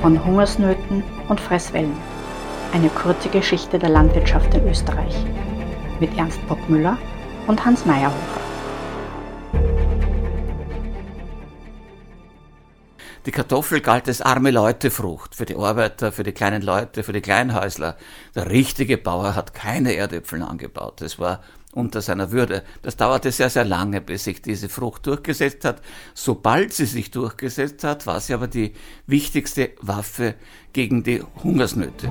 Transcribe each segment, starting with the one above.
von Hungersnöten und Fresswellen. Eine kurze Geschichte der Landwirtschaft in Österreich mit Ernst Bockmüller und Hans Meyerhofer. Die Kartoffel galt als arme Leutefrucht für die Arbeiter, für die kleinen Leute, für die Kleinhäusler. Der richtige Bauer hat keine Erdäpfel angebaut. Das war unter seiner Würde. Das dauerte sehr, sehr lange, bis sich diese Frucht durchgesetzt hat. Sobald sie sich durchgesetzt hat, war sie aber die wichtigste Waffe gegen die Hungersnöte.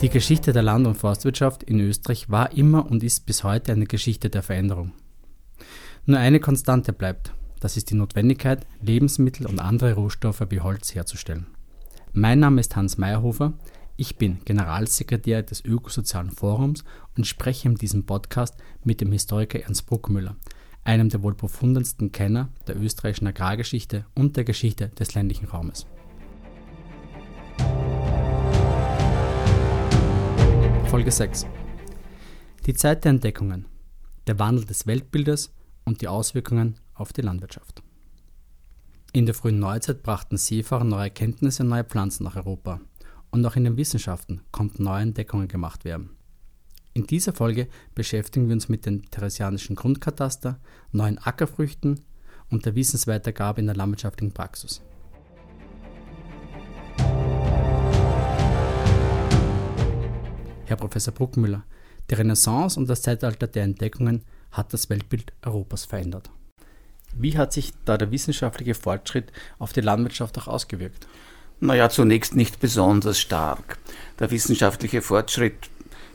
Die Geschichte der Land- und Forstwirtschaft in Österreich war immer und ist bis heute eine Geschichte der Veränderung. Nur eine Konstante bleibt, das ist die Notwendigkeit, Lebensmittel und andere Rohstoffe wie Holz herzustellen. Mein Name ist Hans Meyerhofer, ich bin Generalsekretär des Ökosozialen Forums und spreche in diesem Podcast mit dem Historiker Ernst Bruckmüller, einem der wohl profundensten Kenner der österreichischen Agrargeschichte und der Geschichte des ländlichen Raumes. Folge 6 Die Zeit der Entdeckungen, der Wandel des Weltbildes und die Auswirkungen auf die Landwirtschaft. In der frühen Neuzeit brachten Seefahrer neue Erkenntnisse und neue Pflanzen nach Europa und auch in den Wissenschaften konnten neue Entdeckungen gemacht werden. In dieser Folge beschäftigen wir uns mit dem theresianischen Grundkataster, neuen Ackerfrüchten und der Wissensweitergabe in der landwirtschaftlichen Praxis. Herr Professor Bruckmüller, die Renaissance und das Zeitalter der Entdeckungen hat das Weltbild Europas verändert. Wie hat sich da der wissenschaftliche Fortschritt auf die Landwirtschaft auch ausgewirkt? Naja, zunächst nicht besonders stark. Der wissenschaftliche Fortschritt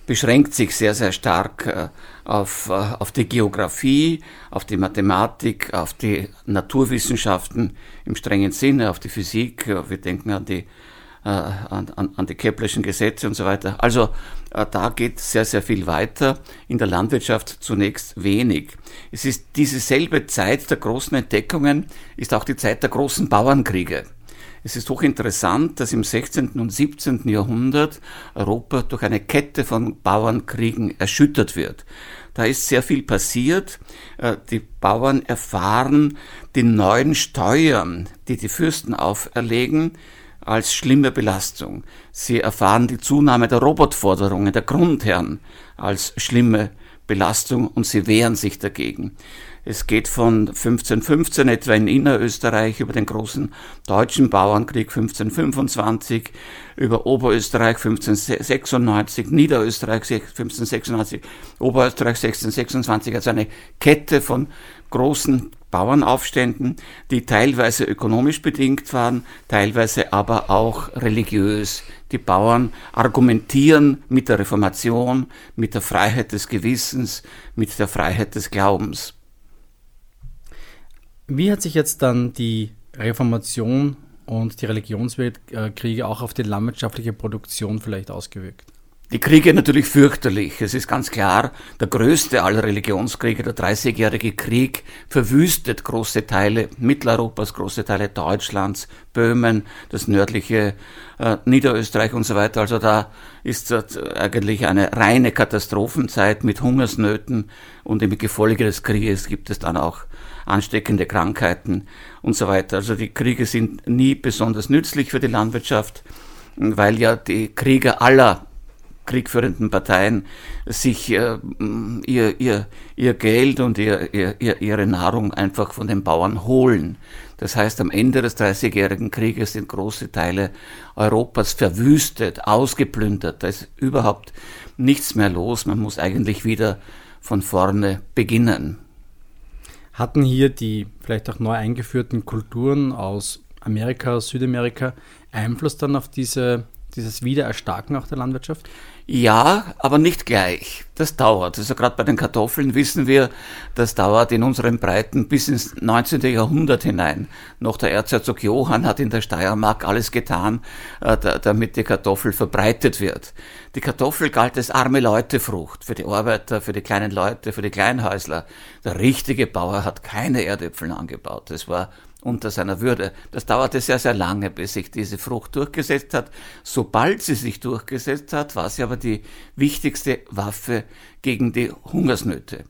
beschränkt sich sehr, sehr stark äh, auf, äh, auf die Geografie, auf die Mathematik, auf die Naturwissenschaften im strengen Sinne, auf die Physik. Wir denken an die, äh, an, an die Keplerschen Gesetze und so weiter. Also da geht sehr, sehr viel weiter. In der Landwirtschaft zunächst wenig. Es ist diese selbe Zeit der großen Entdeckungen, ist auch die Zeit der großen Bauernkriege. Es ist hochinteressant, dass im 16. und 17. Jahrhundert Europa durch eine Kette von Bauernkriegen erschüttert wird. Da ist sehr viel passiert. Äh, die Bauern erfahren die neuen Steuern, die die Fürsten auferlegen, als schlimme Belastung. Sie erfahren die Zunahme der Robotforderungen der Grundherren als schlimme Belastung und sie wehren sich dagegen. Es geht von 1515 etwa in Innerösterreich über den großen deutschen Bauernkrieg 1525, über Oberösterreich 1596, Niederösterreich 1596, Oberösterreich 1626, also eine Kette von großen Bauernaufständen, die teilweise ökonomisch bedingt waren, teilweise aber auch religiös. Die Bauern argumentieren mit der Reformation, mit der Freiheit des Gewissens, mit der Freiheit des Glaubens. Wie hat sich jetzt dann die Reformation und die Religionskriege auch auf die landwirtschaftliche Produktion vielleicht ausgewirkt? Die Kriege natürlich fürchterlich. Es ist ganz klar, der größte aller Religionskriege, der Dreißigjährige Krieg, verwüstet große Teile Mitteleuropas, große Teile Deutschlands, Böhmen, das nördliche äh, Niederösterreich und so weiter. Also da ist äh, eigentlich eine reine Katastrophenzeit mit Hungersnöten und im Gefolge des Krieges gibt es dann auch ansteckende Krankheiten und so weiter. Also die Kriege sind nie besonders nützlich für die Landwirtschaft, weil ja die Krieger aller kriegführenden Parteien sich äh, ihr, ihr, ihr Geld und ihr, ihr, ihre Nahrung einfach von den Bauern holen. Das heißt, am Ende des Dreißigjährigen Krieges sind große Teile Europas verwüstet, ausgeplündert. Da ist überhaupt nichts mehr los. Man muss eigentlich wieder von vorne beginnen. Hatten hier die vielleicht auch neu eingeführten Kulturen aus Amerika, Südamerika Einfluss dann auf diese, dieses Wiedererstarken auch der Landwirtschaft? Ja, aber nicht gleich. Das dauert. Also gerade bei den Kartoffeln wissen wir, das dauert in unseren Breiten bis ins 19. Jahrhundert hinein. Noch der Erzherzog Johann hat in der Steiermark alles getan, äh, damit die Kartoffel verbreitet wird. Die Kartoffel galt als arme Leutefrucht für die Arbeiter, für die kleinen Leute, für die Kleinhäusler. Der richtige Bauer hat keine Erdäpfel angebaut. Das war unter seiner Würde. Das dauerte sehr, sehr lange, bis sich diese Frucht durchgesetzt hat. Sobald sie sich durchgesetzt hat, war sie aber die wichtigste Waffe gegen die Hungersnöte.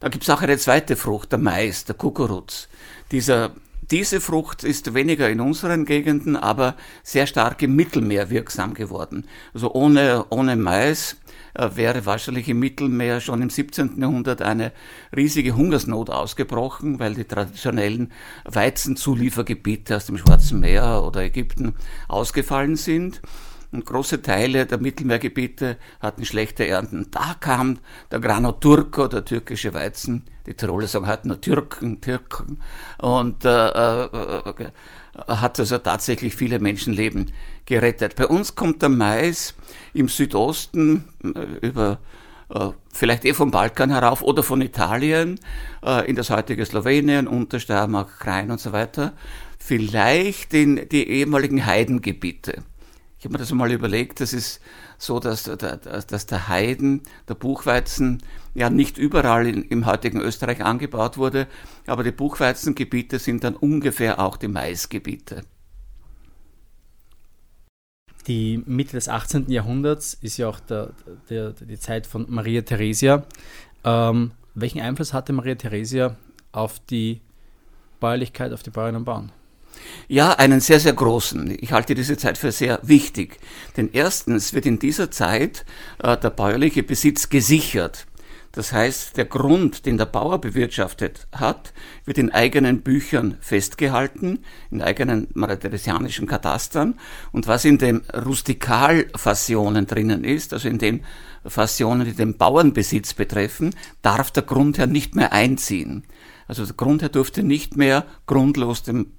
Da gibt es auch eine zweite Frucht, der Mais, der Kukuruz. Dieser Diese Frucht ist weniger in unseren Gegenden, aber sehr stark im Mittelmeer wirksam geworden. Also ohne, ohne Mais wäre wahrscheinlich im Mittelmeer schon im 17. Jahrhundert eine riesige Hungersnot ausgebrochen, weil die traditionellen Weizenzuliefergebiete aus dem Schwarzen Meer oder Ägypten ausgefallen sind. Und große Teile der Mittelmeergebiete hatten schlechte Ernten. Da kam der Grano Turco, der türkische Weizen. Die Tiroler sagen halt nur Türken, Türken. Und äh, äh, äh, hat also tatsächlich viele Menschenleben gerettet. Bei uns kommt der Mais im Südosten äh, über äh, vielleicht eh vom Balkan herauf oder von Italien äh, in das heutige Slowenien, Untersteiermark, Krain und so weiter, vielleicht in die ehemaligen Heidengebiete habe mir das mal überlegt, das ist so, dass, dass der Heiden, der Buchweizen, ja nicht überall in, im heutigen Österreich angebaut wurde, aber die Buchweizengebiete sind dann ungefähr auch die Maisgebiete. Die Mitte des 18. Jahrhunderts ist ja auch der, der, die Zeit von Maria Theresia. Ähm, welchen Einfluss hatte Maria Theresia auf die Bäuerlichkeit, auf die Bäuerinnen und Bauern? Ja, einen sehr, sehr großen. Ich halte diese Zeit für sehr wichtig. Denn erstens wird in dieser Zeit äh, der bäuerliche Besitz gesichert. Das heißt, der Grund, den der Bauer bewirtschaftet hat, wird in eigenen Büchern festgehalten, in eigenen maritheresianischen Katastern. Und was in den Rustikalfassionen drinnen ist, also in den Fassionen, die den Bauernbesitz betreffen, darf der Grundherr nicht mehr einziehen. Also der Grundherr durfte nicht mehr grundlos dem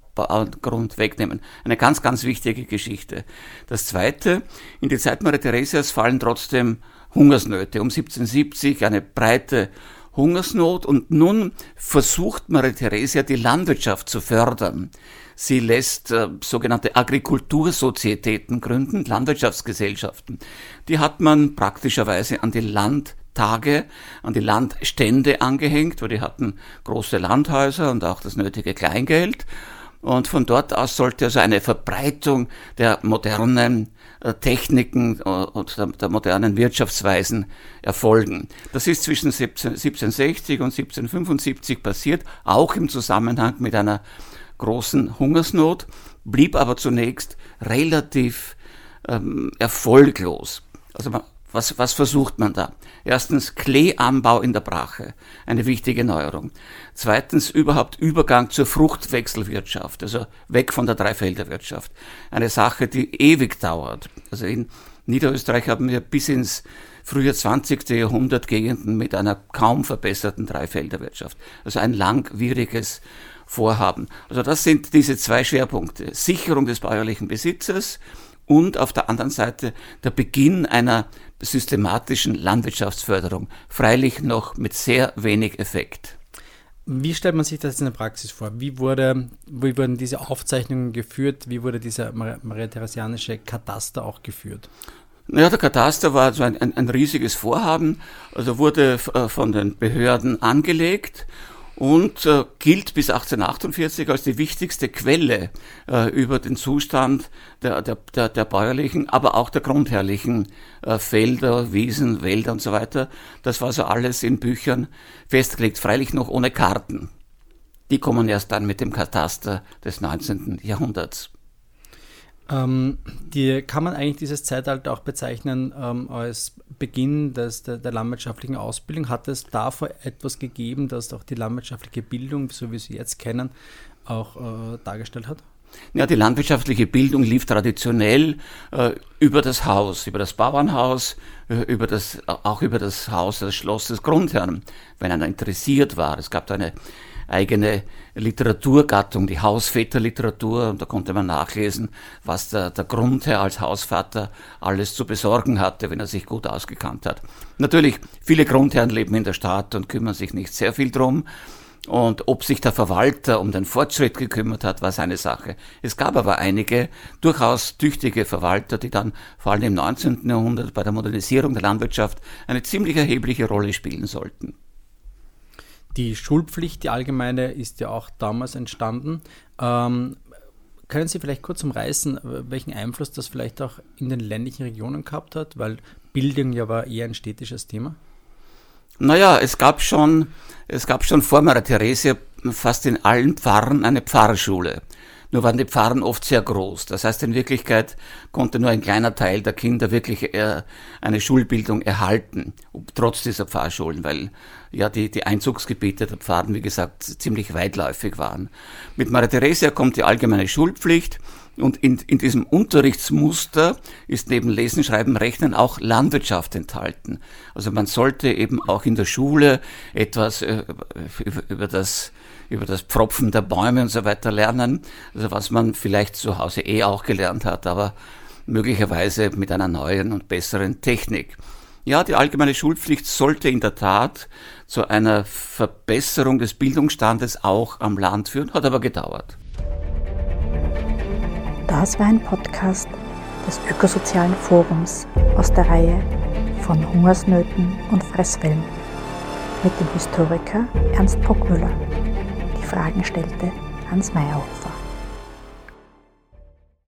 Grund wegnehmen. Eine ganz, ganz wichtige Geschichte. Das Zweite, in die Zeit Maria Theresias fallen trotzdem Hungersnöte. Um 1770 eine breite Hungersnot und nun versucht Maria Theresia die Landwirtschaft zu fördern. Sie lässt äh, sogenannte Agrikultursozietäten gründen, Landwirtschaftsgesellschaften. Die hat man praktischerweise an die Landtage, an die Landstände angehängt, weil die hatten große Landhäuser und auch das nötige Kleingeld. Und von dort aus sollte also eine Verbreitung der modernen äh, Techniken äh, und der, modernen Wirtschaftsweisen erfolgen. Das ist zwischen 1760 und 1775 passiert, auch im Zusammenhang mit einer großen Hungersnot, blieb aber zunächst relativ ähm, erfolglos. Also man, was, was versucht man da? Erstens Kleeanbau in der Brache, eine wichtige Neuerung. Zweitens überhaupt Übergang zur Fruchtwechselwirtschaft, also weg von der Dreifelderwirtschaft. Eine Sache, die ewig dauert. Also in Niederösterreich haben wir bis ins frühe 20. Jahrhundert Gegenden mit einer kaum verbesserten Dreifelderwirtschaft. Also ein langwieriges Vorhaben. Also das sind diese zwei Schwerpunkte. Sicherung des bäuerlichen Besitzes und auf der anderen Seite der Beginn einer systematischen Landwirtschaftsförderung, freilich noch mit sehr wenig Effekt. Wie stellt man sich das in der Praxis vor? Wie, wurde, wie wurden diese Aufzeichnungen geführt? Wie wurde dieser maria-theresianische Kataster auch geführt? Naja, der Kataster war so ein, ein, ein riesiges Vorhaben, also wurde äh, von den Behörden angelegt und äh, gilt bis 1848 als die wichtigste Quelle äh, über den Zustand der, der, der, der, bäuerlichen, aber auch der grundherrlichen äh, Felder, Wiesen, Wälder und so weiter. Das war so alles in Büchern festgelegt, freilich noch ohne Karten. Die kommen erst dann mit dem Kataster des 19. Jahrhunderts. Ähm, die, kann man eigentlich dieses Zeitalter auch bezeichnen ähm, als Beginn des, der, der, landwirtschaftlichen Ausbildung? Hat es davor etwas gegeben, das auch die landwirtschaftliche Bildung, so wie sie jetzt kennen, auch äh, dargestellt hat? Ja, die landwirtschaftliche Bildung lief traditionell äh, über das Haus, über das Bauernhaus, äh, über das, auch über das Haus, das Schloss des Grundherrn, wenn einer interessiert war. Es gab da eine eigene Literaturgattung, die Hausväterliteratur, und da konnte man nachlesen, was der, der Grundherr als Hausvater alles zu besorgen hatte, wenn er sich gut ausgekannt hat. Natürlich, viele Grundherren leben in der Stadt und kümmern sich nicht sehr viel drum. Und ob sich der Verwalter um den Fortschritt gekümmert hat, war seine Sache. Es gab aber einige durchaus tüchtige Verwalter, die dann vor allem im 19. Jahrhundert bei der Modernisierung der Landwirtschaft eine ziemlich erhebliche Rolle spielen sollten. Die Schulpflicht, die allgemeine, ist ja auch damals entstanden. Ähm, können Sie vielleicht kurz umreißen, welchen Einfluss das vielleicht auch in den ländlichen Regionen gehabt hat? Weil Bildung ja war eher ein städtisches Thema. Naja, es gab schon, es gab schon vor Maria Theresia fast in allen Pfarren eine Pfarrschule. Nur waren die Pfarren oft sehr groß. Das heißt, in Wirklichkeit konnte nur ein kleiner Teil der Kinder wirklich äh, eine Schulbildung erhalten, trotz dieser Pfarrschulen, weil ja die, die Einzugsgebiete der Pfarren, wie gesagt, ziemlich weitläufig waren. Mit Maria Theresia kommt die allgemeine Schulpflicht und in, in diesem Unterrichtsmuster ist neben Lesen, Schreiben, Rechnen auch Landwirtschaft enthalten. Also man sollte eben auch in der Schule etwas äh, über, über das über das Pfropfen der Bäume und so weiter lernen, also was man vielleicht zu Hause eh auch gelernt hat, aber möglicherweise mit einer neuen und besseren Technik. Ja, die allgemeine Schulpflicht sollte in der Tat zu einer Verbesserung des Bildungsstandes auch am Land führen, hat aber gedauert. Das war ein Podcast des Ökosozialen Forums aus der Reihe von Hungersnöten und Fresswellen mit dem Historiker Ernst Bockmüller. Fragen stellte Hans Meyerhofer.